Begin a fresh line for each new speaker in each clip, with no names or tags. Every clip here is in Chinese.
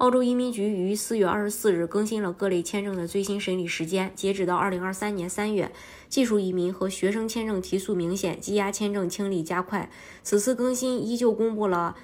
澳洲移民局于四月二十四日更新了各类签证的最新审理时间，截止到二零二三年三月，技术移民和学生签证提速明显，积压签证清理加快。此次更新依旧公布了，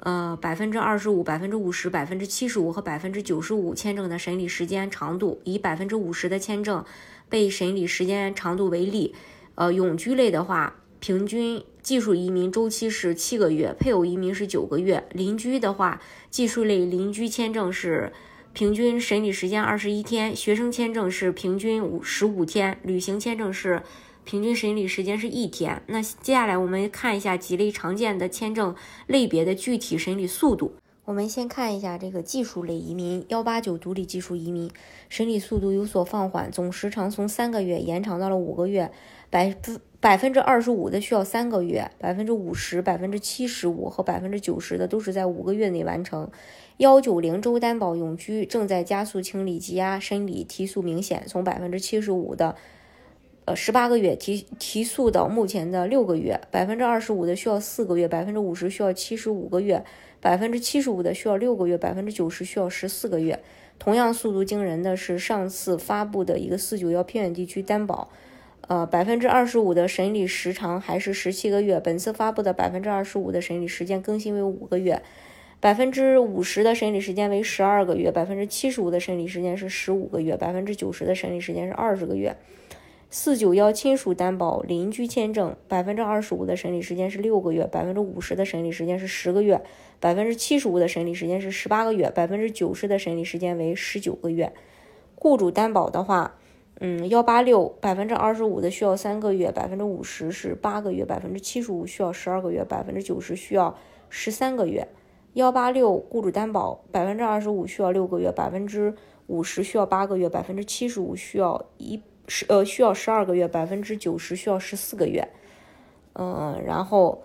呃百分之二十五、百分之五十、百分之七十五和百分之九十五签证的审理时间长度。以百分之五十的签证被审理时间长度为例，呃永居类的话。平均技术移民周期是七个月，配偶移民是九个月。邻居的话，技术类邻居签证是平均审理时间二十一天，学生签证是平均五十五天，旅行签证是平均审理时间是一天。那接下来我们看一下几类常见的签证类别的具体审理速度。我们先看一下这个技术类移民，幺八九独立技术移民审理速度有所放缓，总时长从三个月延长到了五个月，百分。百分之二十五的需要三个月，百分之五十、百分之七十五和百分之九十的都是在五个月内完成。幺九零州担保永居正在加速清理积压审理提速明显，从百分之七十五的呃十八个月提提速到目前的六个月。百分之二十五的需要四个月，百分之五十需要七十五个月，百分之七十五的需要六个月，百分之九十需要十四个月。同样速度惊人的是上次发布的一个四九幺偏远地区担保。呃，百分之二十五的审理时长还是十七个月。本次发布的百分之二十五的审理时间更新为五个月，百分之五十的审理时间为十二个月，百分之七十五的审理时间是十五个月，百分之九十的审理时间是二十个月。四九幺亲属担保邻居签证，百分之二十五的审理时间是六个月，百分之五十的审理时间是十个月，百分之七十五的审理时间是十八个月，百分之九十的审理时间为十九个月。雇主担保的话。嗯，幺八六百分之二十五的需要三个月，百分之五十是八个月，百分之七十五需要十二个月，百分之九十需要十三个月。幺八六雇主担保百分之二十五需要六个月，百分之五十需要八个月，百分之七十五需要一十呃需要十二个月，百分之九十需要十四个月。嗯，然后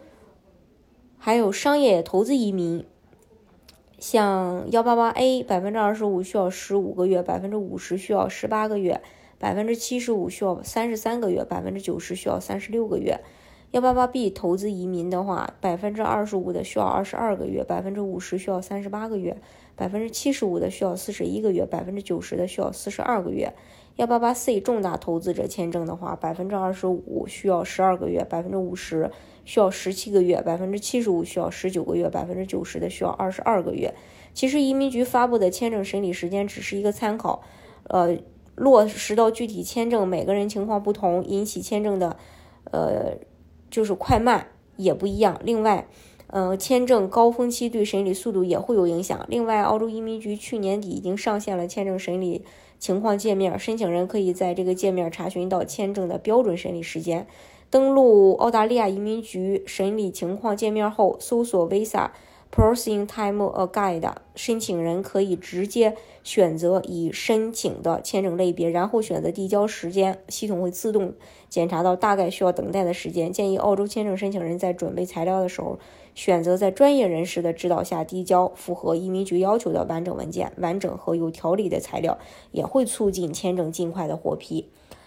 还有商业投资移民，像幺八八 A 百分之二十五需要十五个月，百分之五十需要十八个月。百分之七十五需要三十三个月，百分之九十需要三十六个月。幺八八 B 投资移民的话，百分之二十五的需要二十二个月，百分之五十需要三十八个月，百分之七十五的需要四十一个月，百分之九十的需要四十二个月。幺八八 C 重大投资者签证的话，百分之二十五需要十二个月，百分之五十需要十七个月，百分之七十五需要十九个月，百分之九十的需要二十二个月。其实移民局发布的签证审理时间只是一个参考，呃。落实到具体签证，每个人情况不同，引起签证的，呃，就是快慢也不一样。另外，呃，签证高峰期对审理速度也会有影响。另外，澳洲移民局去年底已经上线了签证审理情况界面，申请人可以在这个界面查询到签证的标准审理时间。登录澳大利亚移民局审理情况界面后，搜索 Visa。Processing time a guide，申请人可以直接选择已申请的签证类别，然后选择递交时间，系统会自动检查到大概需要等待的时间。建议澳洲签证申请人在准备材料的时候，选择在专业人士的指导下递交符合移民局要求的完整文件，完整和有条理的材料也会促进签证尽快的获批。